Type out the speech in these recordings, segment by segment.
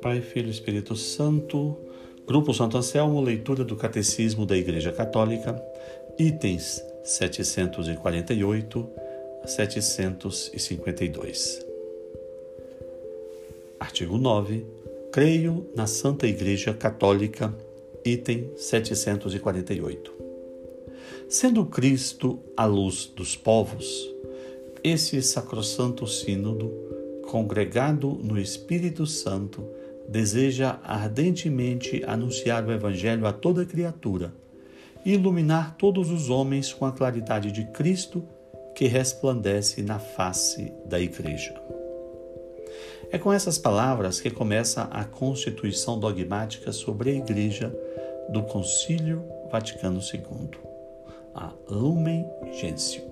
Pai, Filho e Espírito Santo, Grupo Santo Anselmo, leitura do Catecismo da Igreja Católica, itens 748 a 752. Artigo 9. Creio na Santa Igreja Católica, item 748. Sendo Cristo a luz dos povos, esse sacrossanto sínodo, congregado no Espírito Santo, deseja ardentemente anunciar o Evangelho a toda criatura iluminar todos os homens com a claridade de Cristo que resplandece na face da Igreja. É com essas palavras que começa a constituição dogmática sobre a Igreja do Concílio Vaticano II, a Lumen Gentium.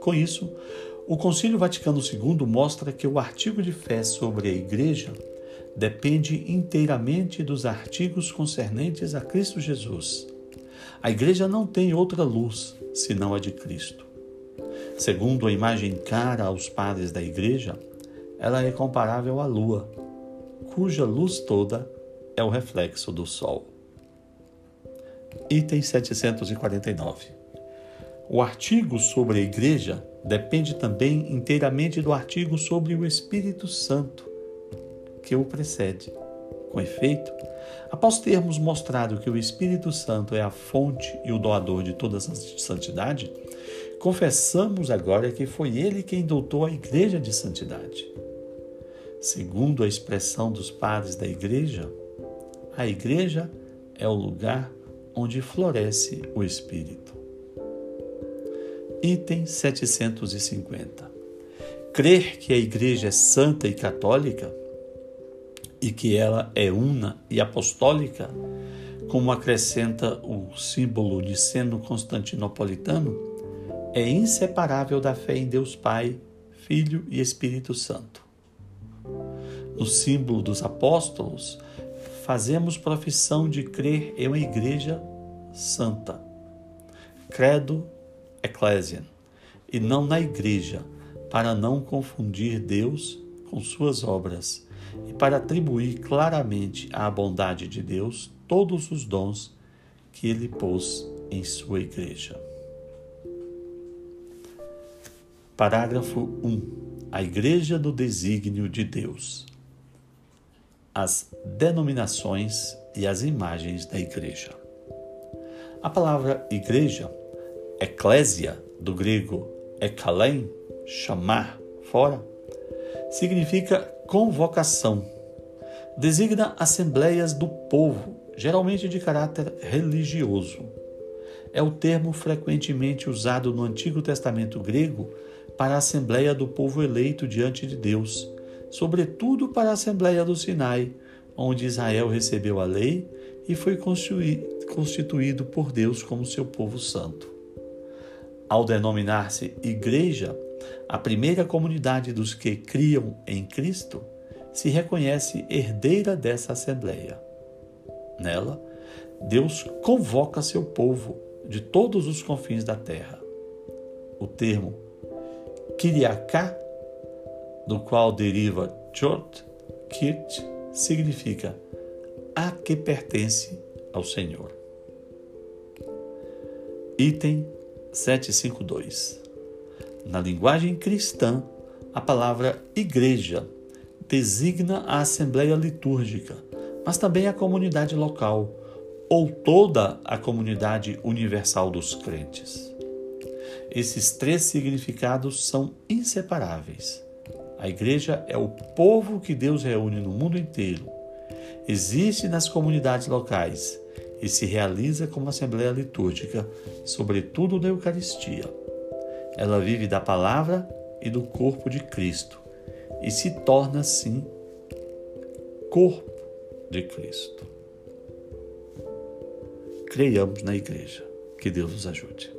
Com isso, o Concílio Vaticano II mostra que o artigo de fé sobre a Igreja depende inteiramente dos artigos concernentes a Cristo Jesus. A igreja não tem outra luz senão a de Cristo. Segundo a imagem cara aos padres da igreja, ela é comparável à lua, cuja luz toda é o reflexo do sol. Item 749. O artigo sobre a igreja depende também inteiramente do artigo sobre o Espírito Santo que o precede. Com efeito, após termos mostrado que o Espírito Santo é a fonte e o doador de toda santidade, confessamos agora que foi ele quem doutou a igreja de santidade. Segundo a expressão dos padres da igreja, a igreja é o lugar onde floresce o Espírito. Item 750. Crer que a igreja é santa e católica e que ela é una e apostólica, como acrescenta o símbolo de seno constantinopolitano, é inseparável da fé em Deus Pai, Filho e Espírito Santo. No símbolo dos apóstolos, fazemos profissão de crer em uma igreja santa. Credo Ecclesiam, e não na igreja, para não confundir Deus com suas obras e para atribuir claramente à bondade de Deus todos os dons que ele pôs em sua igreja. Parágrafo 1. A Igreja do Desígnio de Deus. As denominações e as imagens da Igreja. A palavra igreja, eclésia, do grego ekalein, chamar, fora, significa convocação. Designa assembleias do povo, geralmente de caráter religioso. É o termo frequentemente usado no Antigo Testamento grego para a assembleia do povo eleito diante de Deus, sobretudo para a assembleia do Sinai, onde Israel recebeu a lei e foi constituído por Deus como seu povo santo. Ao denominar-se igreja, a primeira comunidade dos que criam em Cristo se reconhece herdeira dessa Assembleia. Nela, Deus convoca seu povo de todos os confins da terra. O termo Kiriaká, do qual deriva Chort, Kirt, significa a que pertence ao Senhor. Item 752 na linguagem cristã, a palavra igreja designa a assembleia litúrgica, mas também a comunidade local ou toda a comunidade universal dos crentes. Esses três significados são inseparáveis. A igreja é o povo que Deus reúne no mundo inteiro. Existe nas comunidades locais e se realiza como assembleia litúrgica, sobretudo na Eucaristia. Ela vive da palavra e do corpo de Cristo e se torna, assim, corpo de Cristo. Creiamos na igreja. Que Deus nos ajude.